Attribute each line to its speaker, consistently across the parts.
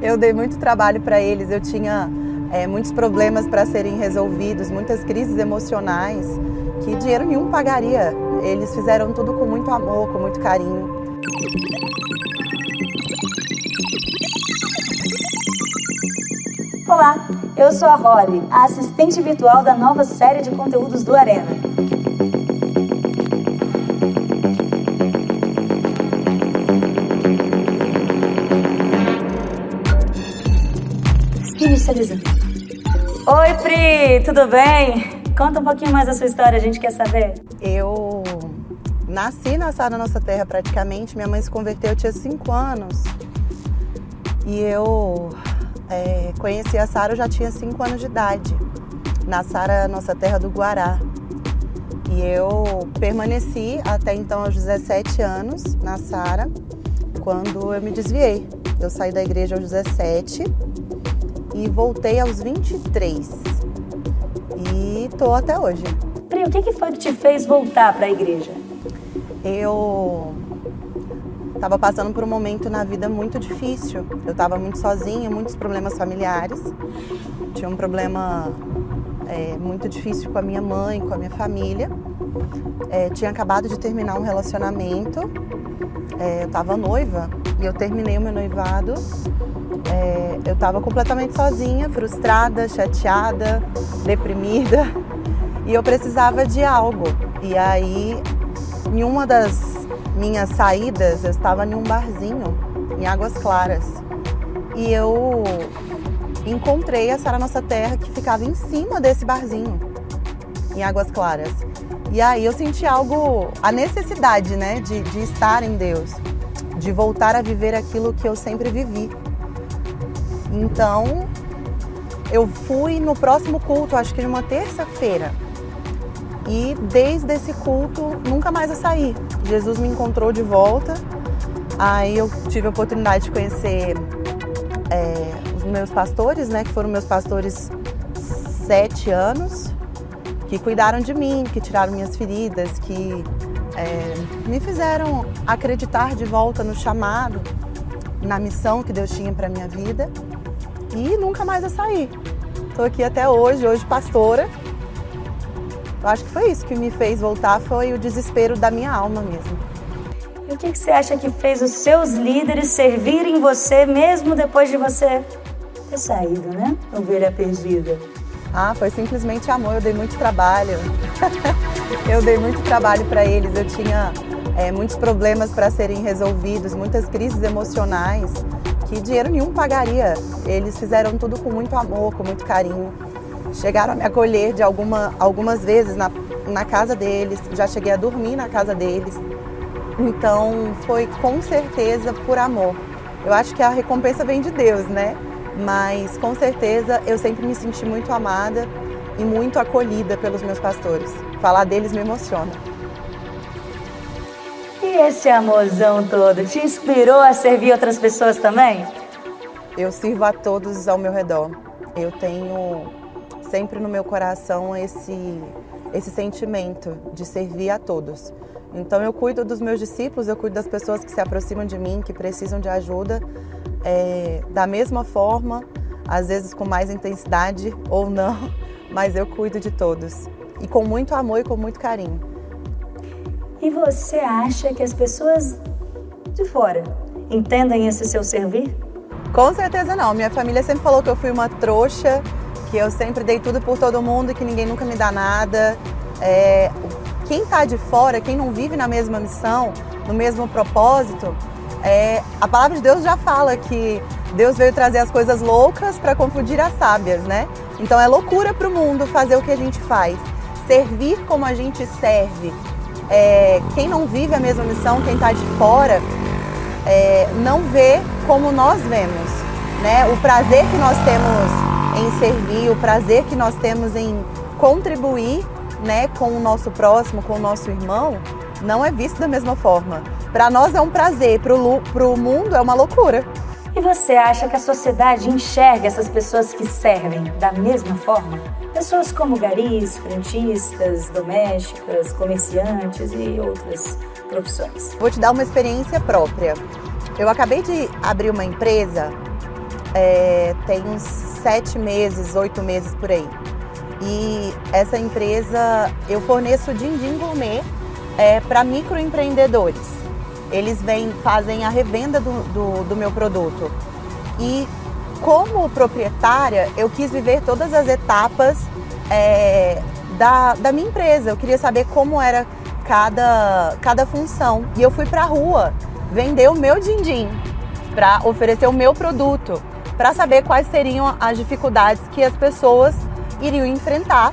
Speaker 1: Eu dei muito trabalho para eles, eu tinha é, muitos problemas para serem resolvidos, muitas crises emocionais que dinheiro nenhum pagaria. Eles fizeram tudo com muito amor, com muito carinho.
Speaker 2: Olá, eu sou a Rory, a assistente virtual da nova série de conteúdos do Arena. Oi, Pri, tudo bem? Conta um pouquinho mais da sua história, a gente quer saber.
Speaker 1: Eu nasci na Sara Nossa Terra praticamente, minha mãe se converteu, eu tinha 5 anos. E eu é, conheci a Sara, eu já tinha 5 anos de idade, na Sara Nossa Terra do Guará. E eu permaneci até então aos 17 anos na Sara, quando eu me desviei. Eu saí da igreja aos 17 e voltei aos 23 e tô até hoje.
Speaker 2: Pri, o que, que foi que te fez voltar para a igreja?
Speaker 1: Eu estava passando por um momento na vida muito difícil. Eu estava muito sozinha, muitos problemas familiares. Tinha um problema é, muito difícil com a minha mãe, com a minha família. É, tinha acabado de terminar um relacionamento. É, eu estava noiva e eu terminei o meu noivado é, eu estava completamente sozinha, frustrada, chateada, deprimida e eu precisava de algo. E aí, em uma das minhas saídas, eu estava em um barzinho em Águas Claras e eu encontrei a Sara Nossa Terra que ficava em cima desse barzinho em Águas Claras. E aí eu senti algo, a necessidade, né, de, de estar em Deus, de voltar a viver aquilo que eu sempre vivi. Então, eu fui no próximo culto, acho que numa terça-feira. E desde esse culto, nunca mais eu saí. Jesus me encontrou de volta. Aí eu tive a oportunidade de conhecer é, os meus pastores, né? Que foram meus pastores sete anos, que cuidaram de mim, que tiraram minhas feridas, que é, me fizeram acreditar de volta no chamado, na missão que Deus tinha para minha vida e nunca mais eu saí. Estou aqui até hoje, hoje pastora. Eu acho que foi isso que me fez voltar, foi o desespero da minha alma mesmo.
Speaker 2: E o que, você acha que fez os seus líderes servirem você mesmo depois de você ter saído, né? Ovelha perdida.
Speaker 1: Ah, foi simplesmente amor. Eu dei muito trabalho. eu dei muito trabalho para eles. Eu tinha é, muitos problemas para serem resolvidos, muitas crises emocionais que dinheiro nenhum pagaria. Eles fizeram tudo com muito amor, com muito carinho. Chegaram a me acolher de alguma, algumas vezes na, na casa deles, já cheguei a dormir na casa deles. Então foi com certeza por amor. Eu acho que a recompensa vem de Deus, né? Mas com certeza eu sempre me senti muito amada e muito acolhida pelos meus pastores. Falar deles me emociona.
Speaker 2: Esse amorzão todo te inspirou a servir outras pessoas também?
Speaker 1: Eu sirvo a todos ao meu redor. Eu tenho sempre no meu coração esse, esse sentimento de servir a todos. Então eu cuido dos meus discípulos, eu cuido das pessoas que se aproximam de mim, que precisam de ajuda, é, da mesma forma, às vezes com mais intensidade ou não, mas eu cuido de todos. E com muito amor e com muito carinho.
Speaker 2: E você acha que as pessoas de fora entendem esse seu servir?
Speaker 1: Com certeza não. Minha família sempre falou que eu fui uma trouxa, que eu sempre dei tudo por todo mundo e que ninguém nunca me dá nada. É, quem está de fora, quem não vive na mesma missão, no mesmo propósito, é, a palavra de Deus já fala que Deus veio trazer as coisas loucas para confundir as sábias, né? Então é loucura para o mundo fazer o que a gente faz, servir como a gente serve, é, quem não vive a mesma missão, quem está de fora, é, não vê como nós vemos. Né? O prazer que nós temos em servir, o prazer que nós temos em contribuir né, com o nosso próximo, com o nosso irmão, não é visto da mesma forma. Para nós é um prazer, para o mundo é uma loucura.
Speaker 2: E você acha que a sociedade enxerga essas pessoas que servem da mesma forma? Pessoas como garis, frentistas, domésticas, comerciantes e outras profissões.
Speaker 1: Vou te dar uma experiência própria. Eu acabei de abrir uma empresa é, tem uns sete meses, oito meses por aí. E essa empresa, eu forneço din-din gourmet é, para microempreendedores. Eles vêm, fazem a revenda do, do, do meu produto. E como proprietária, eu quis viver todas as etapas é, da, da minha empresa. Eu queria saber como era cada, cada função. E eu fui para a rua vender o meu din-din para oferecer o meu produto, para saber quais seriam as dificuldades que as pessoas iriam enfrentar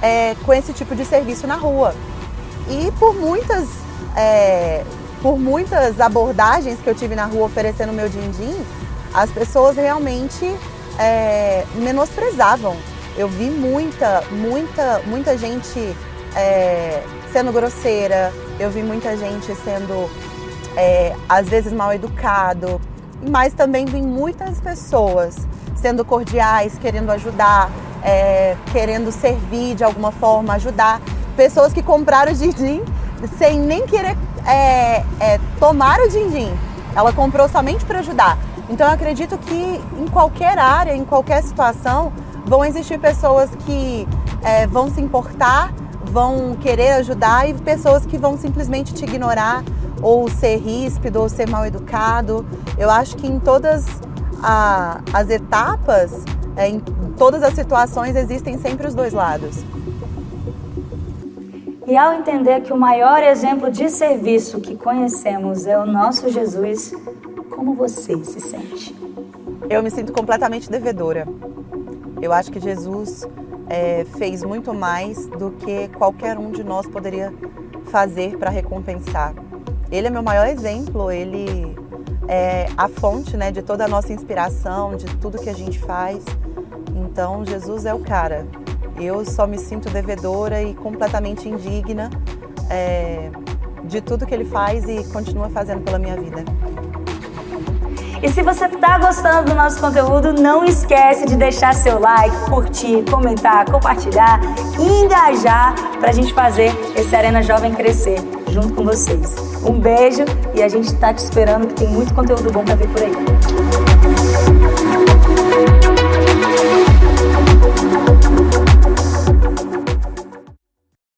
Speaker 1: é, com esse tipo de serviço na rua. E por muitas, é, por muitas abordagens que eu tive na rua oferecendo meu din-din, as pessoas realmente é, menosprezavam. Eu vi muita, muita, muita gente é, sendo grosseira, eu vi muita gente sendo é, às vezes mal educado, mas também vi muitas pessoas sendo cordiais, querendo ajudar, é, querendo servir de alguma forma, ajudar. Pessoas que compraram o din-din sem nem querer é, é, tomar o din-din. Ela comprou somente para ajudar. Então eu acredito que em qualquer área, em qualquer situação, vão existir pessoas que é, vão se importar, vão querer ajudar e pessoas que vão simplesmente te ignorar ou ser ríspido ou ser mal educado. Eu acho que em todas a, as etapas, é, em todas as situações, existem sempre os dois lados.
Speaker 2: E ao entender que o maior exemplo de serviço que conhecemos é o nosso Jesus, como você se sente?
Speaker 1: Eu me sinto completamente devedora. Eu acho que Jesus é, fez muito mais do que qualquer um de nós poderia fazer para recompensar. Ele é meu maior exemplo, ele é a fonte né, de toda a nossa inspiração, de tudo que a gente faz. Então, Jesus é o cara. Eu só me sinto devedora e completamente indigna é, de tudo que ele faz e continua fazendo pela minha vida.
Speaker 2: E se você está gostando do nosso conteúdo, não esquece de deixar seu like, curtir, comentar, compartilhar e engajar para a gente fazer esse Arena Jovem crescer junto com vocês. Um beijo e a gente está te esperando que tem muito conteúdo bom para vir por aí.